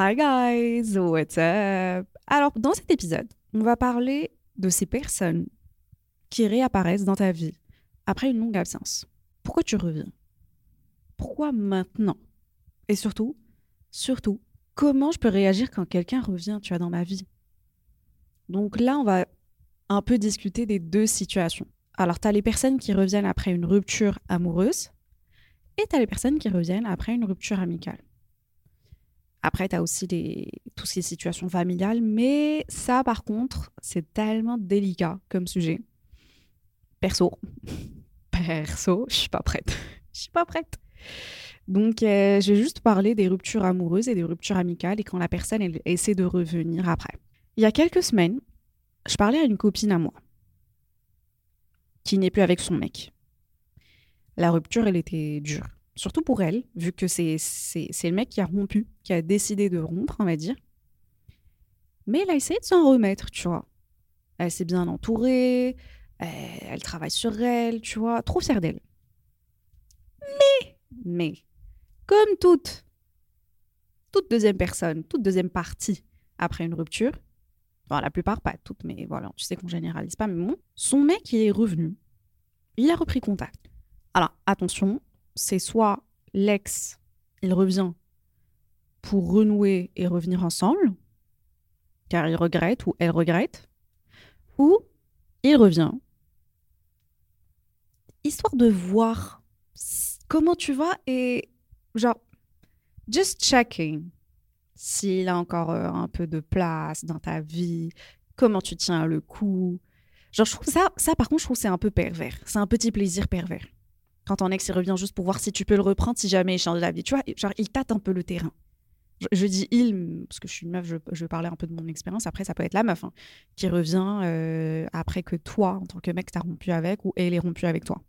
Hi guys, what's up? Alors, dans cet épisode, on va parler de ces personnes qui réapparaissent dans ta vie après une longue absence. Pourquoi tu reviens? Pourquoi maintenant? Et surtout, surtout, comment je peux réagir quand quelqu'un revient, tu vois, dans ma vie? Donc là, on va un peu discuter des deux situations. Alors, tu as les personnes qui reviennent après une rupture amoureuse et tu as les personnes qui reviennent après une rupture amicale. Après, tu as aussi les, toutes ces situations familiales, mais ça, par contre, c'est tellement délicat comme sujet. Perso, perso, je suis pas prête. Je suis pas prête. Donc, euh, je vais juste parler des ruptures amoureuses et des ruptures amicales et quand la personne elle, essaie de revenir après. Il y a quelques semaines, je parlais à une copine à moi qui n'est plus avec son mec. La rupture, elle était dure. Surtout pour elle, vu que c'est le mec qui a rompu, qui a décidé de rompre, on va dire. Mais elle a essayé de s'en remettre, tu vois. Elle s'est bien entourée, elle, travaille sur elle, tu vois, trop fière d'elle. Mais, mais, comme toute, toute deuxième personne, toute deuxième partie après une rupture, bon, la plupart pas toutes, mais voilà, tu sais qu'on généralise pas, mais bon, son mec, il est revenu. Il a repris contact. Alors, attention, c'est soit l'ex, il revient pour renouer et revenir ensemble, car il regrette ou elle regrette, ou il revient, histoire de voir comment tu vas et genre, just checking s'il a encore euh, un peu de place dans ta vie, comment tu tiens le coup. Genre, je trouve ça, ça par contre, je trouve c'est un peu pervers. C'est un petit plaisir pervers. Quand ton ex il revient juste pour voir si tu peux le reprendre si jamais il change d'avis. Tu vois, genre, il tâte un peu le terrain. Je, dis il, parce que je suis une meuf, je, je parler un peu de mon expérience. Après, ça peut être la meuf hein, qui revient euh, après que toi, en tant que mec, t'as rompu avec ou elle est rompue avec toi.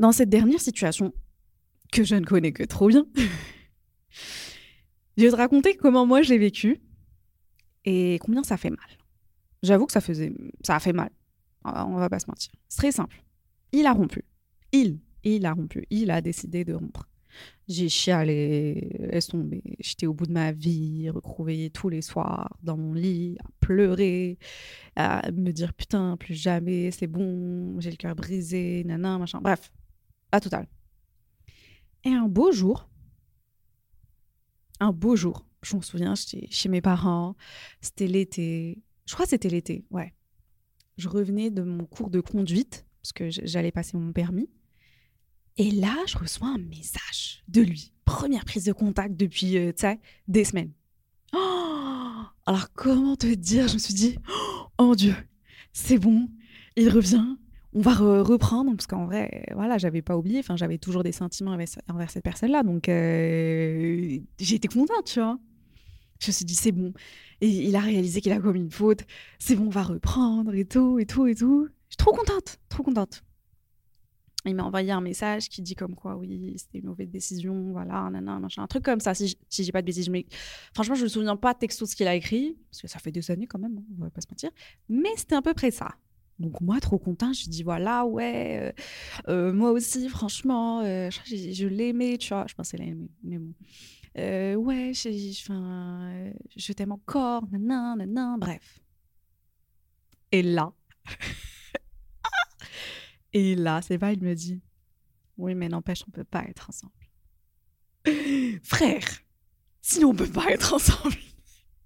Dans cette dernière situation, que je ne connais que trop bien, je vais te raconter comment moi je l'ai vécu et combien ça fait mal. J'avoue que ça faisait, ça a fait mal. On va pas se mentir. C'est très simple. Il a rompu. Il, il a rompu. Il a décidé de rompre. J'ai chialé, laisse tomber. J'étais au bout de ma vie, recrouvée tous les soirs dans mon lit, à pleurer, à me dire putain, plus jamais, c'est bon, j'ai le cœur brisé, nanan, machin. Bref, pas total. Et un beau jour, un beau jour, je me souviens, j'étais chez mes parents, c'était l'été, je crois que c'était l'été, ouais. Je revenais de mon cours de conduite, parce que j'allais passer mon permis. Et là, je reçois un message de lui. Première prise de contact depuis, euh, tu sais, des semaines. Oh Alors, comment te dire? Je me suis dit, oh mon Dieu, c'est bon, il revient, on va re reprendre, parce qu'en vrai, voilà, j'avais pas oublié, enfin, j'avais toujours des sentiments envers, cette personne-là, donc euh, été contente, tu vois. Je me suis dit, c'est bon. Et il a réalisé qu'il a commis une faute, c'est bon, on va reprendre, et tout, et tout, et tout. Je trop contente, trop contente. Il m'a envoyé un message qui dit comme quoi, oui, c'était une mauvaise décision, voilà, nanana, machin, un truc comme ça, si, si j'ai pas de bêtises. Mais franchement, je me souviens pas texto ce qu'il a écrit, parce que ça fait des années quand même, hein, on va pas se mentir. Mais c'était à peu près ça. Donc moi, trop content, je dis voilà, ouais, euh, euh, moi aussi, franchement, euh, je, je l'aimais, tu vois, je pensais l'aimer, mais bon. Ouais, je, je t'aime encore, nanan, nanan, bref. Et là, et là, c'est pas, il me dit, oui, mais n'empêche, on peut pas être ensemble. Frère, sinon on peut pas être ensemble.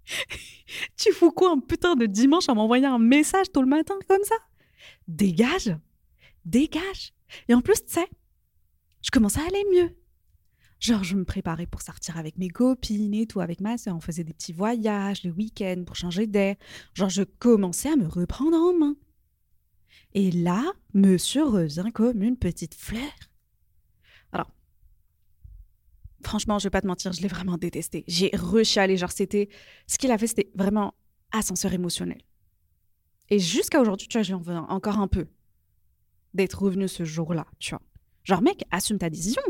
tu fous quoi un putain de dimanche à m'envoyer un message tôt le matin comme ça? Dégage Dégage Et en plus, tu sais, je commençais à aller mieux. Genre, je me préparais pour sortir avec mes copines et tout, avec ma soeur. On faisait des petits voyages le week-end pour changer d'air. Genre, je commençais à me reprendre en main. Et là, monsieur revient comme une petite fleur. Alors, franchement, je vais pas te mentir, je l'ai vraiment détesté. J'ai rechalé, genre c'était... Ce qu'il a fait, c'était vraiment ascenseur émotionnel. Et jusqu'à aujourd'hui, tu vois, j'en veux encore un peu d'être revenu ce jour-là, tu vois. Genre, mec, assume ta décision.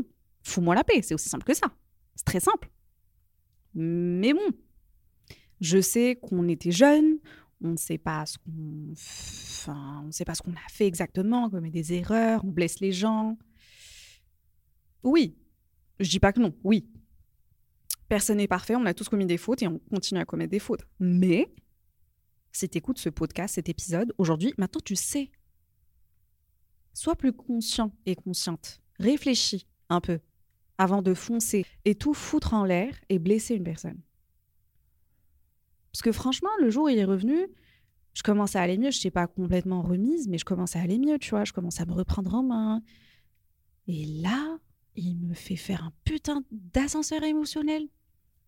Fous-moi la paix. C'est aussi simple que ça. C'est très simple. Mais bon, je sais qu'on était jeunes, on ne sait pas ce qu'on, enfin, on sait pas ce qu'on a fait exactement, on commet des erreurs, on blesse les gens. Oui, je dis pas que non. Oui, personne n'est parfait, on a tous commis des fautes et on continue à commettre des fautes. Mais si tu écoutes ce podcast, cet épisode, aujourd'hui, maintenant tu sais. Sois plus conscient et consciente. Réfléchis un peu avant de foncer et tout foutre en l'air et blesser une personne. Parce que franchement, le jour où il est revenu, je commençais à aller mieux. Je n'étais pas complètement remise, mais je commençais à aller mieux, tu vois. Je commençais à me reprendre en main. Et là, il me fait faire un putain d'ascenseur émotionnel.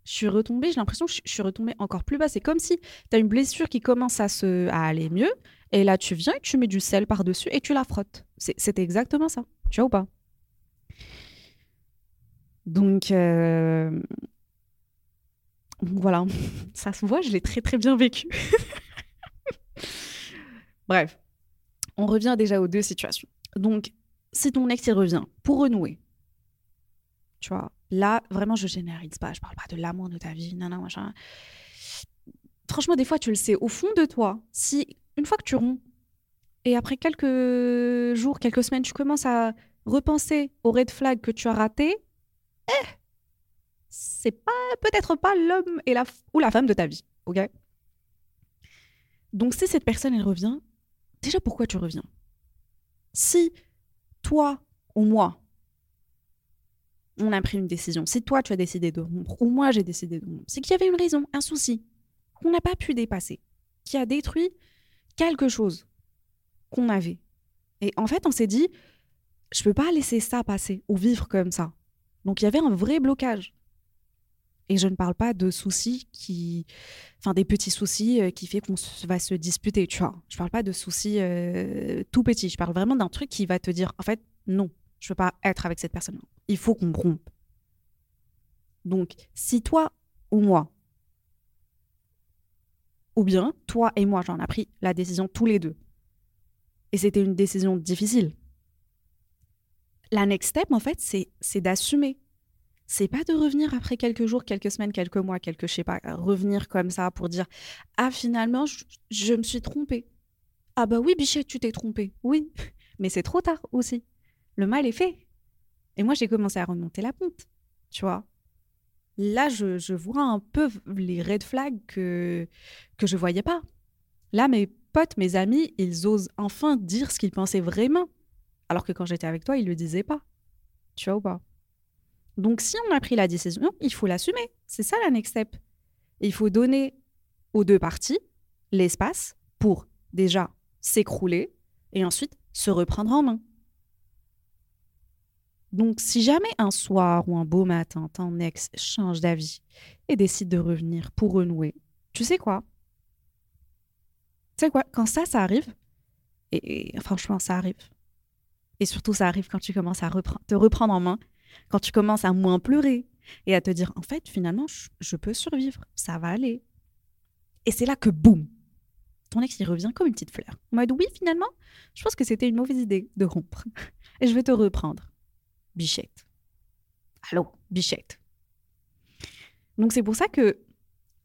Je suis retombée, j'ai l'impression que je suis retombée encore plus bas. C'est comme si tu as une blessure qui commence à, se, à aller mieux. Et là, tu viens et tu mets du sel par-dessus et tu la frottes. C'était exactement ça. Tu vois ou pas? Donc, euh, voilà, ça se voit, je l'ai très très bien vécu. Bref, on revient déjà aux deux situations. Donc, si ton ex y revient pour renouer, tu vois, là, vraiment, je généralise pas, je parle pas de l'amour de ta vie, non, machin. Franchement, des fois, tu le sais, au fond de toi, si une fois que tu romps, et après quelques jours, quelques semaines, tu commences à repenser aux red flags que tu as ratés, eh, c'est pas peut-être pas l'homme et la ou la femme de ta vie, ok? Donc si cette personne elle revient, déjà pourquoi tu reviens? Si toi ou moi on a pris une décision, si toi tu as décidé de rompre ou moi j'ai décidé de rompre, c'est qu'il y avait une raison, un souci qu'on n'a pas pu dépasser, qui a détruit quelque chose qu'on avait. Et en fait, on s'est dit, je peux pas laisser ça passer ou vivre comme ça. Donc il y avait un vrai blocage. Et je ne parle pas de soucis qui. Enfin, des petits soucis euh, qui fait qu'on va se disputer, tu vois. Je parle pas de soucis euh, tout petits. Je parle vraiment d'un truc qui va te dire, en fait, non, je veux pas être avec cette personne. Il faut qu'on rompe. Donc, si toi ou moi, ou bien toi et moi, j'en ai pris la décision tous les deux, et c'était une décision difficile, la next step, en fait, c'est d'assumer. C'est pas de revenir après quelques jours, quelques semaines, quelques mois, quelques, je sais pas, revenir comme ça pour dire Ah, finalement, je, me suis trompée. Ah, bah oui, Bichette, tu t'es trompée. Oui, mais c'est trop tard aussi. Le mal est fait. Et moi, j'ai commencé à remonter la pente, tu vois. Là, je, je, vois un peu les red flags que, que je voyais pas. Là, mes potes, mes amis, ils osent enfin dire ce qu'ils pensaient vraiment. Alors que quand j'étais avec toi, il ne le disait pas. Tu vois ou pas? Donc si on a pris la décision, il faut l'assumer. C'est ça la next step. il faut donner aux deux parties l'espace pour déjà s'écrouler et ensuite se reprendre en main. Donc si jamais un soir ou un beau matin, ton ex change d'avis et décide de revenir pour renouer, tu sais quoi? Tu sais quoi? Quand ça, ça arrive, et franchement, ça arrive et surtout, ça arrive quand tu commences à te reprendre en main, quand tu commences à moins pleurer et à te dire, en fait, finalement, je, peux survivre, ça va aller. Et c'est là que, boum, ton ex, il revient comme une petite fleur. En mode, oui, finalement, je pense que c'était une mauvaise idée de rompre. Et je vais te reprendre. Bichette. Allô, bichette. Donc c'est pour ça que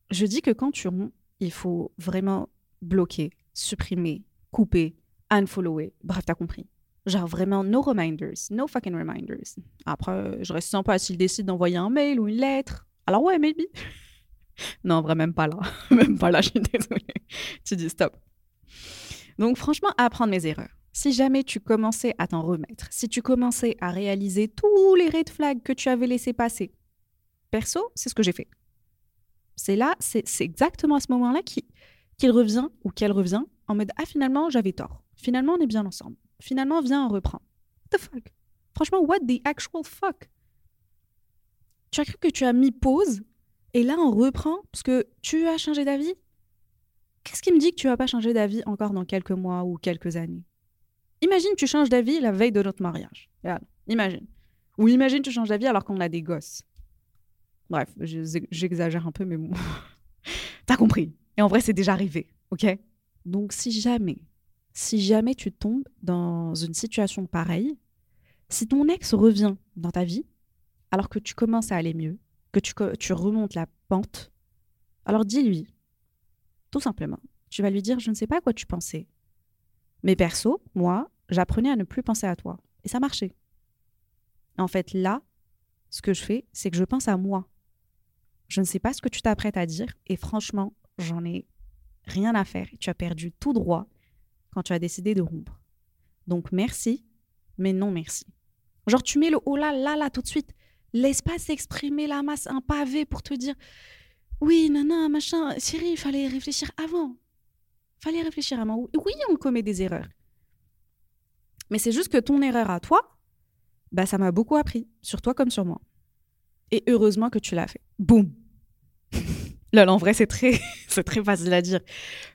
je dis que quand tu romps, il faut vraiment bloquer, supprimer, couper, unfollower. Bref, t'as compris. Genre vraiment, no reminders, no fucking reminders. Après, je reste sympa s'il décide d'envoyer un mail ou une lettre. Alors ouais, maybe. non, vraiment même pas là. même pas là, je suis désolée. tu dis stop. Donc franchement, apprendre mes erreurs. Si jamais tu commençais à t'en remettre, si tu commençais à réaliser tous les red flags que tu avais laissés passer, perso, c'est ce que j'ai fait. C'est là, c'est exactement à ce moment-là qu'il revient ou qu'elle revient en mode Ah, finalement, j'avais tort. Finalement, on est bien ensemble finalement, viens, on reprend. What the fuck? Franchement, what the actual fuck? Tu as cru que tu as mis pause et là, on reprend parce que tu as changé d'avis? Qu'est-ce qui me dit que tu vas pas changer d'avis encore dans quelques mois ou quelques années? Imagine, tu changes d'avis la veille de notre mariage. Regarde, imagine. Ou imagine, tu changes d'avis alors qu'on a des gosses. Bref, je- j'exagère un peu, mais bon. T'as compris. Et en vrai, c'est déjà arrivé, ok? Donc, si jamais, si jamais tu tombes dans une situation pareille, si ton ex revient dans ta vie, alors que tu commences à aller mieux, que tu, remontes la pente, alors dis-lui, tout simplement, tu vas lui dire, je ne sais pas à quoi tu pensais. Mais perso, moi, j'apprenais à ne plus penser à toi. Et ça marchait. En fait, là, ce que je fais, c'est que je pense à moi. Je ne sais pas ce que tu t'apprêtes à dire. Et franchement, j'en ai rien à faire. Tu as perdu tout droit quand tu as décidé de rompre. Donc merci, mais non merci. Genre, tu mets le oh là là là tout de suite. Laisse pas s'exprimer la masse, un pavé pour te dire oui, non, machin. Chérie, il fallait réfléchir avant. Fallait réfléchir avant. Oui, on commet des erreurs. Mais c'est juste que ton erreur à toi, bah, ça m'a beaucoup appris, sur toi comme sur moi. Et heureusement que tu l'as fait. Boum. Lol, en vrai, c'est très, c'est très facile à dire,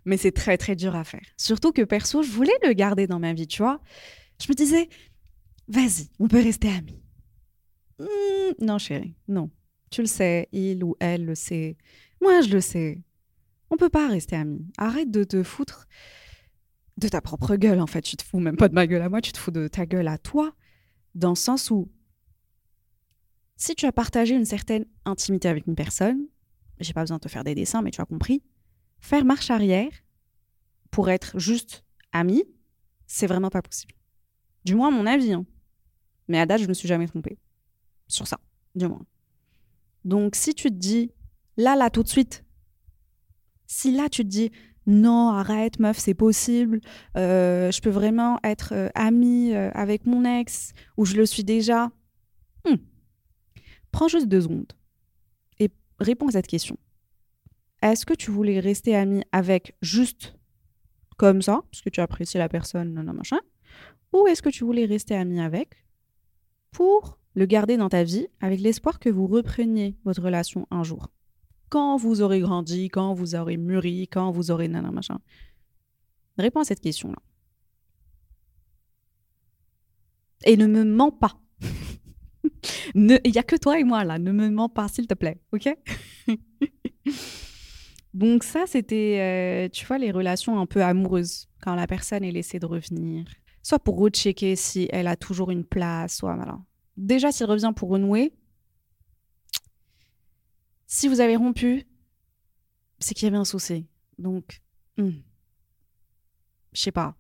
mais c'est très, très dur à faire. Surtout que perso, je voulais le garder dans ma vie, tu vois. Je me disais, vas-y, on peut rester amis. Hmm, non, chérie, non. Tu le sais, il ou elle le sait. Moi, je le sais. On peut pas rester amis. Arrête de te foutre de ta propre gueule, en fait. Tu te fous même pas de ma gueule à moi, tu te fous de ta gueule à toi. Dans le sens où, si tu as partagé une certaine intimité avec une personne, j'ai pas besoin de te faire des dessins, mais tu as compris, faire marche arrière pour être juste ami, c'est vraiment pas possible. Du moins, mon avis. hein. Mais à date, je me suis jamais trompée. Sur ça, du moins. Donc, si tu te dis, là, là, tout de suite, si là, tu te dis, non, arrête, meuf, c'est possible, euh, je peux vraiment être euh, amie euh, avec mon ex, ou je le suis déjà, hmm. prends juste deux secondes réponds à cette question. Est-ce que tu voulais rester amie avec juste comme ça, parce que tu apprécies la personne, non, non, machin, ou est-ce que tu voulais rester amie avec pour le garder dans ta vie avec l'espoir que vous repreniez votre relation un jour? Quand vous aurez grandi, quand vous aurez mûri, quand vous aurez nana machin. Réponds à cette question-là. Et ne me mens pas. Il n'y a que toi et moi là. Ne me mens pas, s'il te plaît. OK? Donc ça, c'était, euh, tu vois, les relations un peu amoureuses. Quand la personne est laissée de revenir. Soit pour rechecker si elle a toujours une place, soit voilà. Déjà, s'il revient pour renouer, si vous avez rompu, c'est qu'il y avait un souci. Donc, hmm, je sais pas.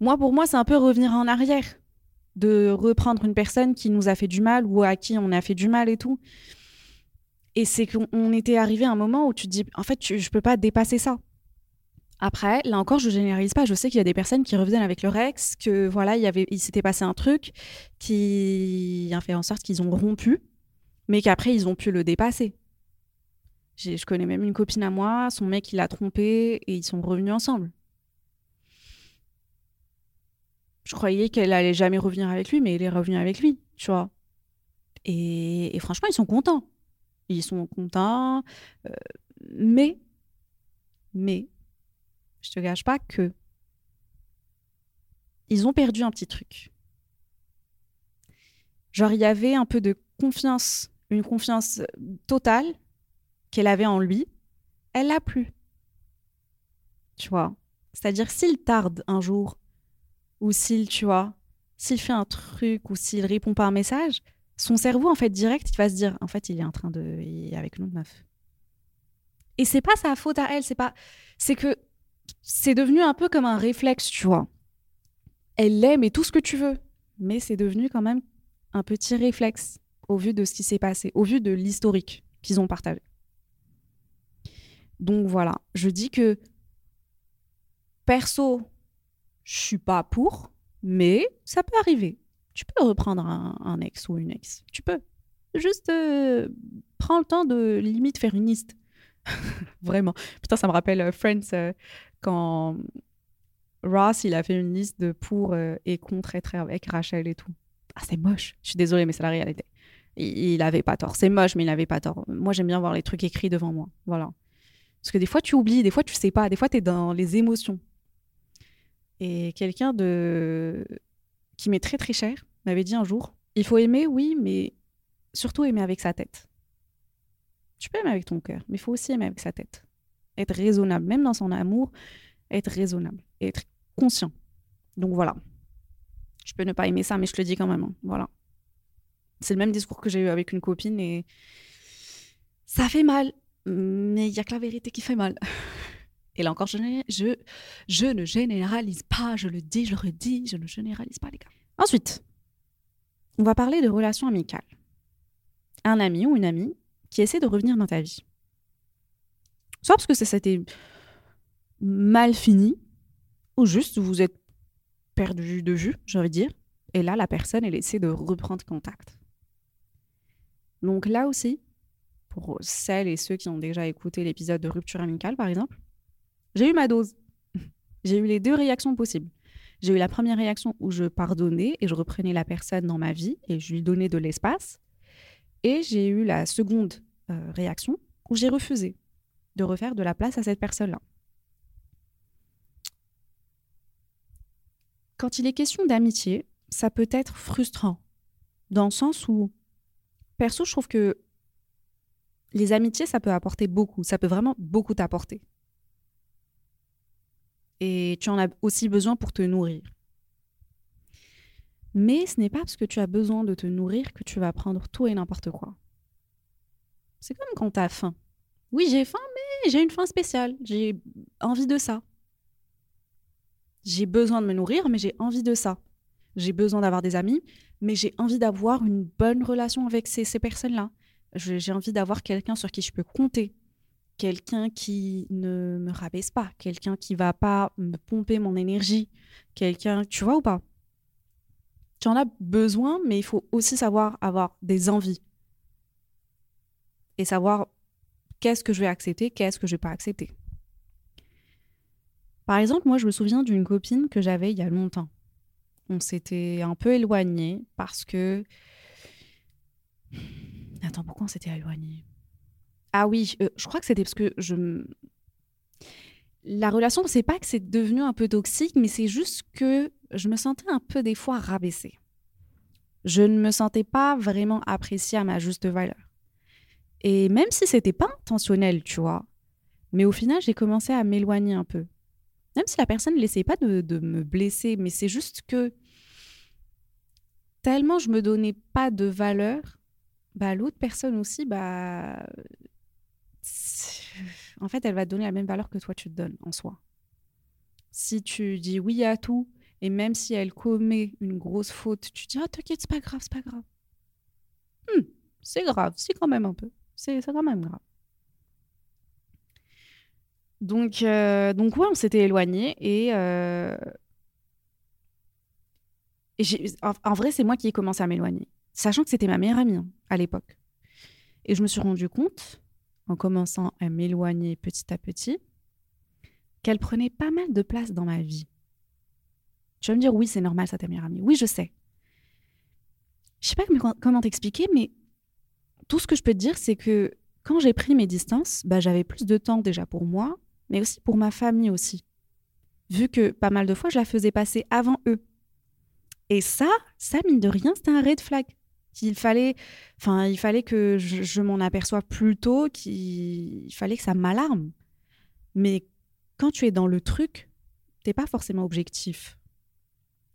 Moi, pour moi, c'est un peu revenir en arrière, de reprendre une personne qui nous a fait du mal ou à qui on a fait du mal et tout. Et c'est qu'on on était arrivé à un moment où tu te dis, en fait, tu- je peux pas dépasser ça. Après, là encore, je généralise pas. Je sais qu'il y a des personnes qui reviennent avec leur ex, que voilà, il y avait, il s'était passé un truc qui a fait en sorte qu'ils ont rompu, mais qu'après ils ont pu le dépasser. Je connais même une copine à moi, son mec il l'a trompée et ils sont revenus ensemble. Je croyais qu'elle allait jamais revenir avec lui, mais elle est revenue avec lui, tu vois. Et, franchement, ils sont contents. Ils sont contents, euh, mais, mais, je te gâche pas que ils ont perdu un petit truc. Genre, il y avait un peu de confiance, une confiance totale qu'elle avait en lui. Elle l'a plus. Tu vois C'est-à-dire, s'il tarde un jour, ou s'il, tu vois, s'il fait un truc, ou s'il répond pas à un message, son cerveau, en fait, direct, il va se dire, en fait, il est en train de. Il est avec une autre meuf. Et c'est pas sa faute à elle, c'est pas. C'est que c'est devenu un peu comme un réflexe, tu vois. Elle l'aime et tout ce que tu veux. Mais c'est devenu quand même un petit réflexe au vu de ce qui s'est passé, au vu de l'historique qu'ils ont partagé. Donc voilà, je dis que perso, je suis pas pour, mais ça peut arriver. Tu peux reprendre un, ex ou une ex. Tu peux. Juste euh, prends le temps de limite faire une liste. Vraiment. Putain, ça me rappelle euh, Friends euh, quand Ross, il a fait une liste de pour et contre être avec Rachel et tout. Ah, c'est moche. Je suis désolée, mais c'est la réalité. Il, il avait pas tort. C'est moche, mais il avait pas tort. Moi, j'aime bien voir les trucs écrits devant moi. Voilà. Parce que des fois, tu oublies, des fois, tu sais pas. Des fois, tu es dans les émotions. Et quelqu'un qui m'est très très cher m'avait dit un jour il faut aimer, oui, mais surtout aimer avec sa tête. Tu peux aimer avec ton cœur, mais il faut aussi aimer avec sa tête. Être raisonnable, même dans son amour, être raisonnable, être conscient. Donc voilà. Je peux ne pas aimer ça, mais je le dis quand même. hein. Voilà. C'est le même discours que j'ai eu avec une copine et ça fait mal, mais il y a que la vérité qui fait mal. Et là encore, je, ne- généralise pas, je le dis, je le redis, je ne généralise pas, les gars. Ensuite, on va parler de relations amicales. Un ami ou une amie qui essaie de revenir dans ta vie. Soit parce que ça s'était mal fini, ou juste vous êtes perdu de vue, j'ai envie dire. Et là, la personne, elle essaie de reprendre contact. Donc là aussi, pour celles et ceux qui ont déjà écouté l'épisode de rupture amicale, par exemple, j'ai eu ma dose. J'ai eu les deux réactions possibles. J'ai eu la première réaction où je pardonnais et je reprenais la personne dans ma vie et je lui donnais de l'espace. Et j'ai eu la seconde euh, réaction où j'ai refusé de refaire de la place à cette personne-là. Quand il est question d'amitié, ça peut être frustrant, dans le sens où, perso, je trouve que les amitiés, ça peut apporter beaucoup, ça peut vraiment beaucoup t'apporter. Et tu en as aussi besoin pour te nourrir. Mais ce n'est pas parce que tu as besoin de te nourrir que tu vas prendre tout et n'importe quoi. C'est comme quand tu as faim. Oui, j'ai faim, mais j'ai une faim spéciale. J'ai envie de ça. J'ai besoin de me nourrir, mais j'ai envie de ça. J'ai besoin d'avoir des amis, mais j'ai envie d'avoir une bonne relation avec ces, ces personnes-là. J'ai envie d'avoir quelqu'un sur qui je peux compter. Quelqu'un qui ne me rabaisse pas. Quelqu'un qui va pas me pomper mon énergie. Quelqu'un, tu vois ou pas? Tu en as besoin, mais il faut aussi savoir avoir des envies. Et savoir qu'est-ce que je vais accepter, qu'est-ce que je vais pas accepter. Par exemple, moi, je me souviens d'une copine que j'avais il y a longtemps. On s'était un peu éloigné parce que. Attends, pourquoi on s'était éloigné Ah oui, euh, je crois que c'était parce que je. La relation, c'est pas que c'est devenu un peu toxique, mais c'est juste que je me sentais un peu des fois rabaissée. Je ne me sentais pas vraiment appréciée à ma juste valeur. Et même si c'était pas intentionnel, tu vois, mais au final, j'ai commencé à m'éloigner un peu. Même si la personne n'essayait pas de, de me blesser, mais c'est juste que tellement je me donnais pas de valeur, bah l'autre personne aussi, bah en fait, elle va te donner la même valeur que toi tu te donnes en soi. Si tu dis oui à tout, et même si elle commet une grosse faute, tu dis ah t'inquiète, c'est pas grave, c'est pas grave. Hmm, c'est grave, c'est quand même un peu. C'est quand même grave. Donc, euh, donc ouais, on s'était éloignés et, euh, en vrai, c'est moi qui ai commencé à m'éloigner, sachant que c'était ma meilleure amie hein, à l'époque. Et je me suis rendu compte, en commençant à m'éloigner petit à petit, qu'elle prenait pas mal de place dans ma vie. Tu vas me dire, oui, c'est normal, ça ta meilleure amie. Oui, je sais. Je sais pas comment- t'expliquer, mais tout ce que je peux te dire, c'est que quand j'ai pris mes distances, bah, j'avais plus de temps déjà pour moi, mais aussi pour ma famille aussi. Vu que pas mal de fois, je la faisais passer avant eux. Et ça, ça, mine de rien, c'était un red flag. Il fallait, enfin, il fallait que je, m'en aperçoive plus tôt, qu'il il fallait que ça m'alarme. Mais quand tu es dans le truc, t'es pas forcément objectif.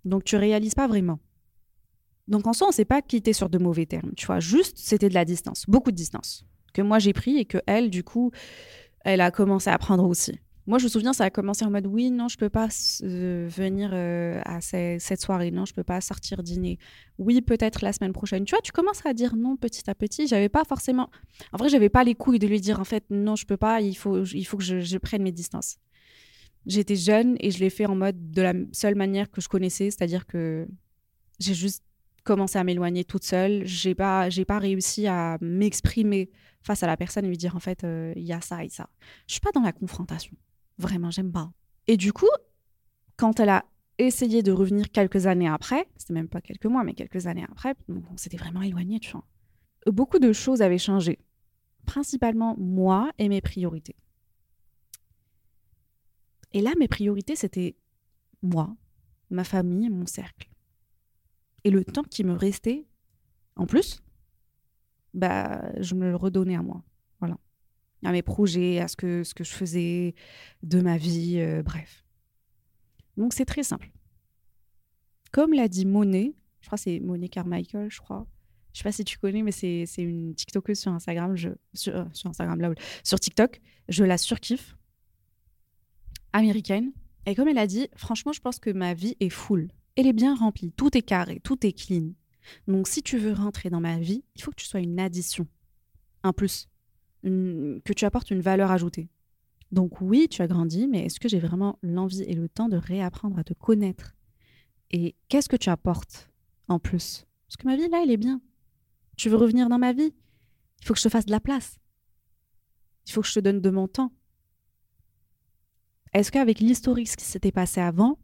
Donc tu réalises pas vraiment. Donc en soi, on s'est pas quitté sur de mauvais termes, tu vois. Juste, c'était de la distance, beaucoup de distance, que moi j'ai pris et que elle, du coup, elle a commencé à prendre aussi. Moi, je me souviens, ça a commencé en mode oui, non, je peux pas euh, venir euh, à ce- cette soirée, non, je peux pas sortir dîner. Oui, peut-être la semaine prochaine. Tu vois, tu commences à dire non petit à petit. J'avais pas forcément. En vrai, j'avais pas les couilles de lui dire en fait non, je peux pas. Il faut, il faut que je, prenne mes distances. J'étais jeune et je l'ai fait en mode de la seule manière que je connaissais, c'est-à-dire que j'ai juste commencé à m'éloigner toute seule. J'ai pas, pas réussi à m'exprimer face à la personne et lui dire en fait euh, il y a ça et ça. Je suis pas dans la confrontation. Vraiment, j'aime pas. Et du coup, quand elle a essayé de revenir quelques années après, c'était même pas quelques mois, mais quelques années après, on s'était vraiment éloigné, tu vois. Beaucoup de choses avaient changé. Principalement moi et mes priorités. Et là, mes priorités, c'était moi, ma famille, mon cercle. Et le temps qui me restait, en plus, bah, je me le redonnais à moi. À mes projets, à ce que, ce que je faisais de ma vie, euh, bref. Donc c'est très simple. Comme l'a dit Monet, je crois que c'est Monet Carmichael, je crois. Je sais pas si tu connais, mais c'est une TikTokeuse sur Instagram, je, sur, euh, Instagram, là, sur TikTok. Je la surkiffe. Américaine. Et comme elle a dit, franchement, je pense que ma vie est full. Elle est bien remplie. Tout est carré, tout est clean. Donc, si tu veux rentrer dans ma vie, il faut que tu sois une addition, un plus, que tu apportes une valeur ajoutée. Donc, oui, tu as grandi, mais est-ce que j'ai vraiment l'envie et le temps de réapprendre à te connaître? Et qu'est-ce que tu apportes en plus? Parce que ma vie, là, elle est bien. Tu veux revenir dans ma vie? Il faut que je te fasse de la place. Il faut que je te donne de mon temps. Est-ce qu'avec l'historique, ce qui s'était passé avant,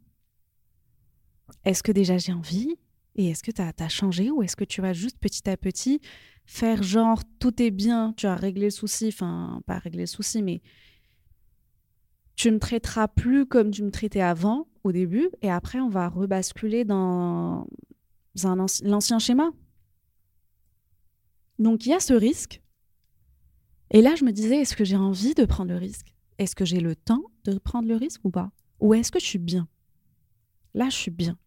est-ce que déjà j'ai envie? Et est-ce que tu as, changé ou est-ce que tu vas juste petit à petit faire genre tout est bien, tu as réglé le souci, enfin pas réglé le souci, mais tu me traiteras plus comme tu me traitais avant au début et après on va rebasculer dans l'ancien schéma. Donc il y a ce risque. Et là je me disais, est-ce que j'ai envie de prendre le risque? Est-ce que j'ai le temps de prendre le risque ou pas? Ou est-ce que je suis bien? Là, je suis bien.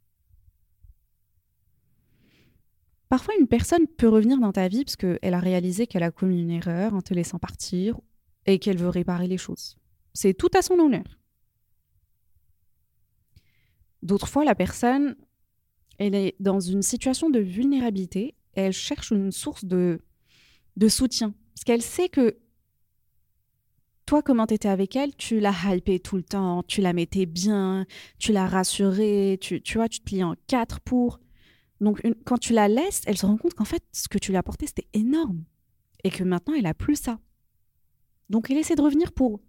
Parfois, une personne peut revenir dans ta vie parce qu'elle a réalisé qu'elle a commis une erreur en te laissant partir et qu'elle veut réparer les choses. C'est tout à son honneur. D'autres fois, la personne, elle est dans une situation de vulnérabilité et elle cherche une source de, de soutien. Parce qu'elle sait que toi, comment tu étais avec elle, tu l'as hypée tout le temps, tu la mettais bien, tu l'as rassurée, tu, tu vois, tu te plies en quatre pour. Donc, quand tu la laisses, elle se rend compte qu'en fait, ce que tu lui as apporté, c'était énorme. Et que maintenant, elle a plus ça. Donc, elle essaie de revenir pour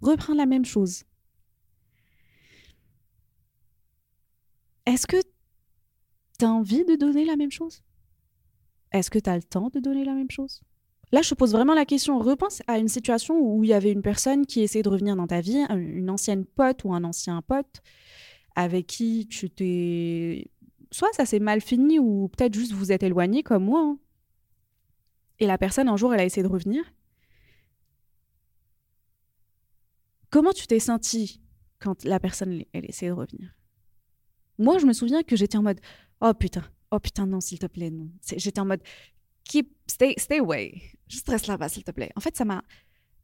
reprendre la même chose. Est-ce que tu as envie de donner la même chose? Est-ce que tu as le temps de donner la même chose? Là, je pose vraiment la question. Repense à une situation où il y avait une personne qui essayait de revenir dans ta vie, une ancienne pote ou un ancien pote avec qui tu t'es. Soit ça s'est mal fini ou peut-être juste vous êtes éloigné comme moi. Hein. Et la personne, un jour, elle a essayé de revenir. Comment tu t'es senti quand la personne, elle essayait de revenir? Moi, je me souviens que j'étais en mode Oh putain, oh putain, non, s'il te plaît, non. J'étais en mode keep, stay, stay away. Juste reste là-bas, s'il te plaît. En fait, ça m'a,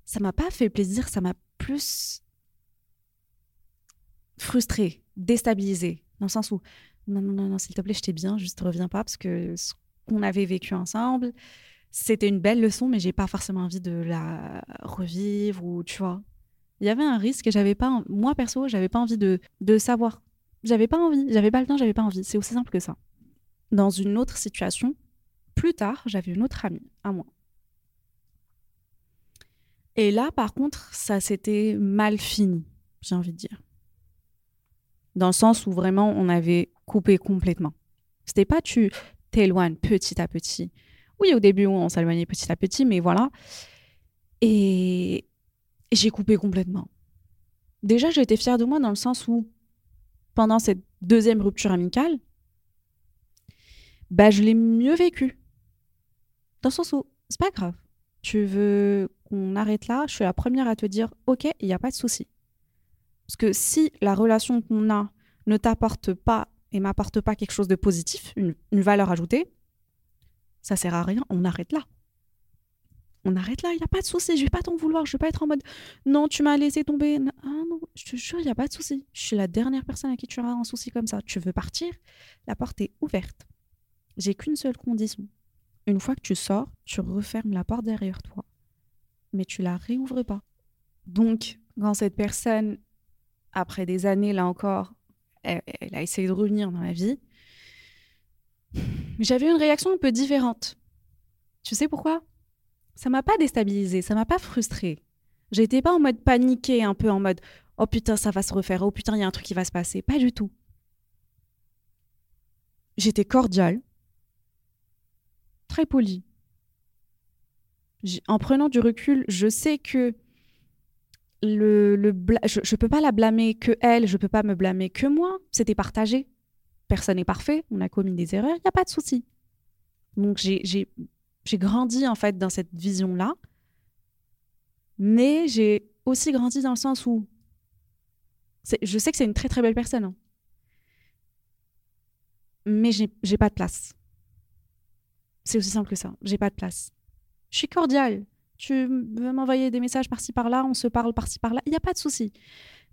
ça m'a pas fait plaisir, ça m'a plus frustré, déstabilisé, dans le sens où, non, non, non, s'il te plaît, je t'ai bien, juste reviens pas, parce que ce qu'on avait vécu ensemble, c'était une belle leçon, mais j'ai pas forcément envie de la revivre, ou tu vois. Il y avait un risque et j'avais pas, moi perso, j'avais pas envie de, de savoir. J'avais pas envie, j'avais pas le temps, j'avais pas envie. C'est aussi simple que ça. Dans une autre situation, plus tard, j'avais une autre amie à moi. Et là, par contre, ça s'était mal fini, j'ai envie de dire. Dans le sens où vraiment on avait coupé complètement. C'était pas tu t'éloignes petit à petit. Oui, au début, on s'éloignait petit à petit, mais voilà. Et, j'ai coupé complètement. Déjà, j'étais fière de moi dans le sens où, pendant cette deuxième rupture amicale, bah, je l'ai mieux vécu. Dans le sens où, c'est pas grave. Tu veux qu'on arrête là, je suis la première à te dire, OK, il n'y a pas de souci. Parce que si la relation qu'on a ne t'apporte pas et m'apporte pas quelque chose de positif, une, valeur ajoutée, ça sert à rien, on arrête là. On arrête là, il n'y a pas de souci, je vais pas t'en vouloir, je vais pas être en mode non, tu m'as laissé tomber. Ah non, je te jure, il n'y a pas de souci. Je suis la dernière personne à qui tu auras un souci comme ça. Tu veux partir, la porte est ouverte. J'ai qu'une seule condition, une fois que tu sors, tu refermes la porte derrière toi, mais tu la réouvres pas. Donc, quand cette personne, après des années, là encore, elle, a essayé de revenir dans la vie, j'avais une réaction un peu différente. Tu sais pourquoi? Ça m'a pas déstabilisée, ça m'a pas frustrée. J'étais pas en mode paniqué, un peu en mode oh putain ça va se refaire, oh putain il y a un truc qui va se passer, pas du tout. J'étais cordiale, très poli. En prenant du recul, je sais que je, ne peux pas la blâmer que elle, je peux pas me blâmer que moi. C'était partagé. Personne n'est parfait. On a commis des erreurs. Il n'y a pas de souci. Donc j'ai grandi en fait dans cette vision-là. Mais j'ai aussi grandi dans le sens où je sais que c'est une très très belle personne. Hein. Mais j'ai pas de place. C'est aussi simple que ça. J'ai pas de place. Je suis cordiale. Tu veux m'envoyer des messages par-ci par-là, on se parle par-ci par-là, il n'y a pas de souci.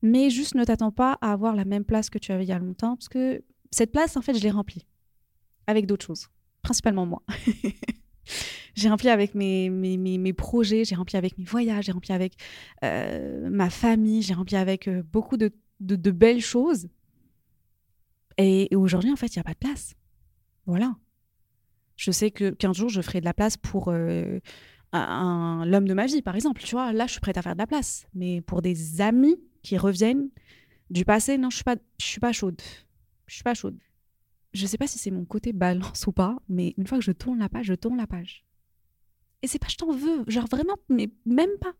Mais juste ne t'attends pas à avoir la même place que tu avais il y a longtemps, parce que cette place, en fait, je l'ai remplie avec d'autres choses, principalement moi. j'ai rempli avec mes, mes, mes, projets, j'ai rempli avec mes voyages, j'ai rempli avec euh, ma famille, j'ai rempli avec euh, beaucoup de, de, belles choses. Et, aujourd'hui, en fait, il n'y a pas de place. Voilà. Je sais que qu'un jour, je ferai de la place pour euh, l'homme de ma vie, par exemple. Tu vois, là, je suis prête à faire de la place. Mais pour des amis qui reviennent du passé, non, je suis pas, je suis pas chaude. Je suis pas chaude. Je sais pas si c'est mon côté balance ou pas, mais une fois que je tourne la page, je tourne la page. Et c'est pas je t'en veux, genre vraiment, mais même pas.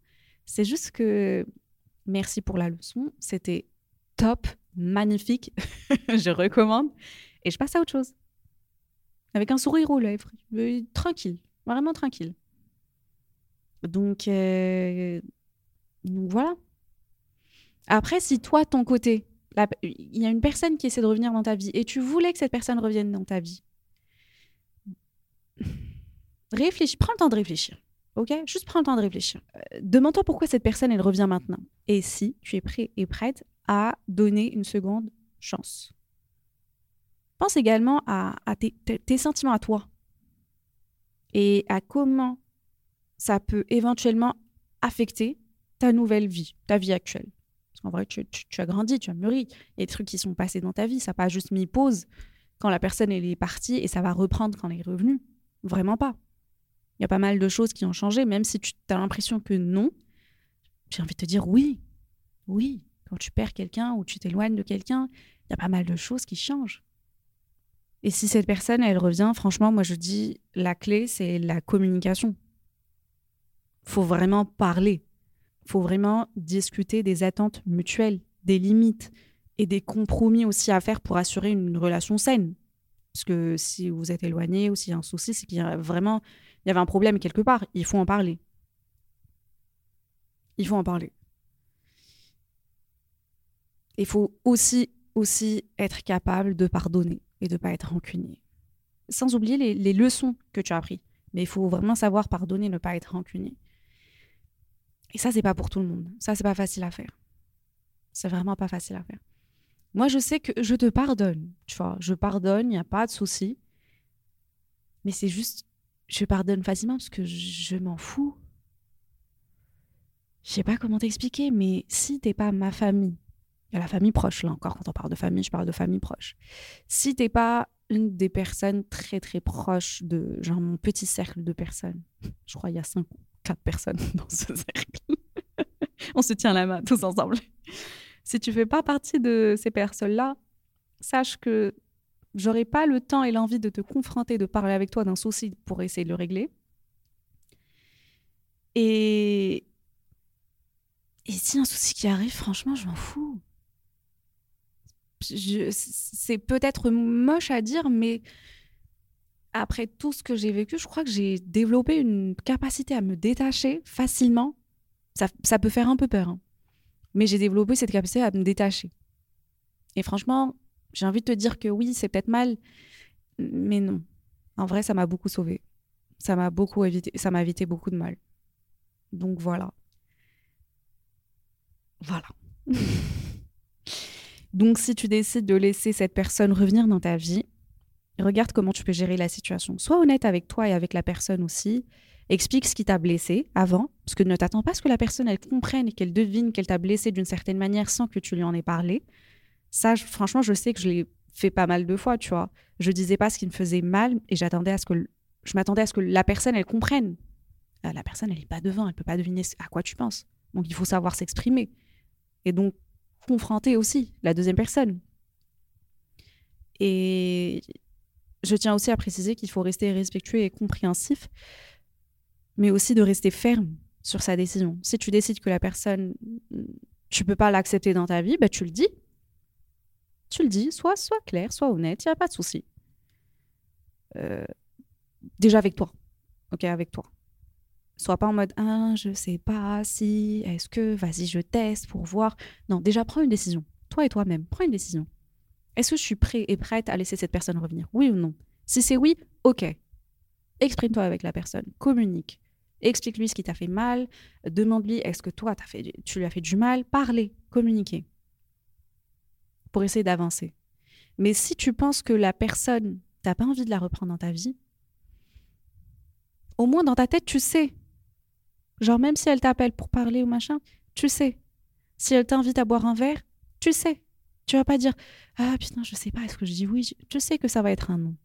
C'est juste que merci pour la leçon, c'était top, magnifique, je recommande, et je passe à autre chose. Avec un sourire aux lèvres, tranquille, vraiment tranquille. Donc, euh, donc voilà. Après, si toi, ton côté, il y a une personne qui essaie de revenir dans ta vie et tu voulais que cette personne revienne dans ta vie, réfléchis, prends le temps de réfléchir. Ok? Juste prends le temps de réfléchir. Euh, demande-toi pourquoi cette personne, revient maintenant. Et si tu es prêt et prête à donner une seconde chance. Pense également à, tes sentiments à toi et à comment ça peut éventuellement affecter ta nouvelle vie, ta vie actuelle. Parce qu'en vrai, tu, as grandi, tu as mûri. Il trucs qui sont passés dans ta vie. Ça n'a pas juste mis pause quand la personne est partie et ça va reprendre quand elle est revenue. Vraiment pas. Il y a pas mal de choses qui ont changé, même si tu as l'impression que non. J'ai envie de te dire oui. Oui. Quand tu perds quelqu'un ou tu t'éloignes de quelqu'un, il y a pas mal de choses qui changent. Et si cette personne, elle revient, franchement, moi je dis, la clé, c'est la communication faut vraiment parler. faut vraiment discuter des attentes mutuelles, des limites et des compromis aussi à faire pour assurer une relation saine. Parce que si vous êtes éloigné ou s'il y a un souci, c'est qu'il y a vraiment il y avait un problème quelque part. Il faut en parler. Il faut en parler. Il faut aussi, aussi être capable de pardonner et de ne pas être rancunier. Sans oublier les, les leçons que tu as apprises. Mais il faut vraiment savoir pardonner, ne pas être rancunier. Et ça, c'est pas pour tout le monde. Ça, c'est pas facile à faire. C'est vraiment pas facile à faire. Moi, je sais que je te pardonne. Tu vois, je pardonne, il n'y a pas de souci. Mais c'est juste, je pardonne facilement parce que je m'en fous. Je sais pas comment t'expliquer, mais si t'es pas ma famille, il y a la famille proche là encore, quand on parle de famille, je parle de famille proche. Si t'es pas une des personnes très très proches de genre mon petit cercle de personnes, je crois il y a cinq quatre personnes dans ce cercle. On se tient la main tous ensemble. Si tu fais pas partie de ces personnes-là, sache que j'aurai pas le temps et l'envie de te confronter, de parler avec toi d'un souci pour essayer de le régler. Et et si un souci qui arrive, franchement, je m'en fous. C'est peut-être moche à dire, mais après tout ce que j'ai vécu, je crois que j'ai développé une capacité à me détacher facilement. Ça, peut faire un peu peur, hein. mais j'ai développé cette capacité à me détacher. Et franchement, j'ai envie de te dire que oui, c'est peut-être mal, mais non. En vrai, ça m'a beaucoup sauvé. Ça m'a beaucoup évité, ça m'a évité beaucoup de mal. Donc voilà. Voilà. Donc si tu décides de laisser cette personne revenir dans ta vie, regarde comment tu peux gérer la situation. Sois honnête avec toi et avec la personne aussi. Explique ce qui t'a blessé avant, parce que ne t'attends pas à ce que la personne elle comprenne et qu'elle devine qu'elle t'a blessé d'une certaine manière sans que tu lui en aies parlé. Ça, franchement, je sais que je l'ai fait pas mal de fois, tu vois. Je disais pas ce qui me faisait mal et j'attendais à ce que je m'attendais à ce que la personne elle comprenne. Euh, la personne elle est pas devant, elle peut pas deviner à quoi tu penses. Donc il faut savoir s'exprimer et donc confronter aussi la deuxième personne. Et je tiens aussi à préciser qu'il faut rester respectueux et compréhensif, mais aussi de rester ferme sur sa décision. Si tu décides que la personne, tu peux pas l'accepter dans ta vie, bah, tu le dis. Tu le dis, soit, soit clair, soit honnête, il n'y a pas de souci. Euh, déjà avec toi. Ok, avec toi. Sois pas en mode ah, je sais pas si, est-ce que, vas-y, je teste pour voir. Non, déjà prends une décision. Toi et toi-même, prends une décision. Est-ce que je suis prêt et prête à laisser cette personne revenir? Oui ou non? Si c'est oui, ok. Exprime-toi avec la personne, communique. Explique-lui ce qui t'a fait mal, demande-lui est-ce que toi, tu lui as fait du mal? Parlez, communiquez. Pour essayer d'avancer. Mais si tu penses que la personne, t'as pas envie de la reprendre dans ta vie, au moins dans ta tête, tu sais. Genre, même si elle t'appelle pour parler ou machin, tu sais. Si elle t'invite à boire un verre, tu sais. Tu vas pas dire Ah putain, je sais pas, est-ce que je dis oui Tu sais que ça va être un non.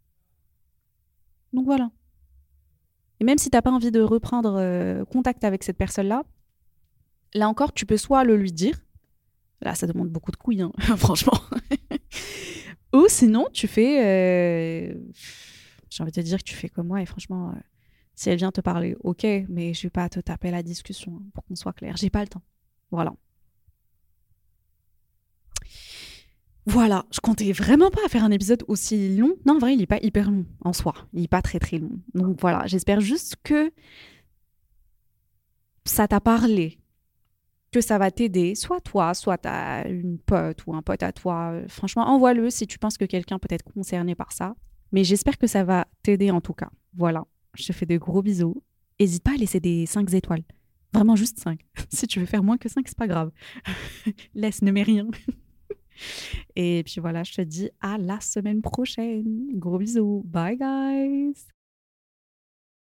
Donc voilà. Et même si tu n'as pas envie de reprendre euh, contact avec cette personne-là, là encore, tu peux soit le lui dire. Là, ça demande beaucoup de couilles, hein, franchement. Ou sinon, tu fais. Euh, j'ai envie de te dire que tu fais comme moi et franchement, euh, si elle vient te parler, ok, mais je vais pas te taper la discussion hein, pour qu'on soit clair. J'ai pas le temps. Voilà. Voilà, je comptais vraiment pas faire un épisode aussi long. Non, en vrai, il n'est pas hyper long en soi. Il n'est pas très très long. Donc voilà, j'espère juste que ça t'a parlé, que ça va t'aider, soit toi, soit à une pote ou un pote à toi. Franchement, envoie-le si tu penses que quelqu'un peut être concerné par ça. Mais j'espère que ça va t'aider en tout cas. Voilà, je te fais de gros bisous. N'hésite pas à laisser des 5 étoiles. Vraiment juste 5. si tu veux faire moins que 5, c'est pas grave. Laisse, ne mets rien. Et puis voilà, je te dis à la semaine prochaine. Gros bisous. Bye guys.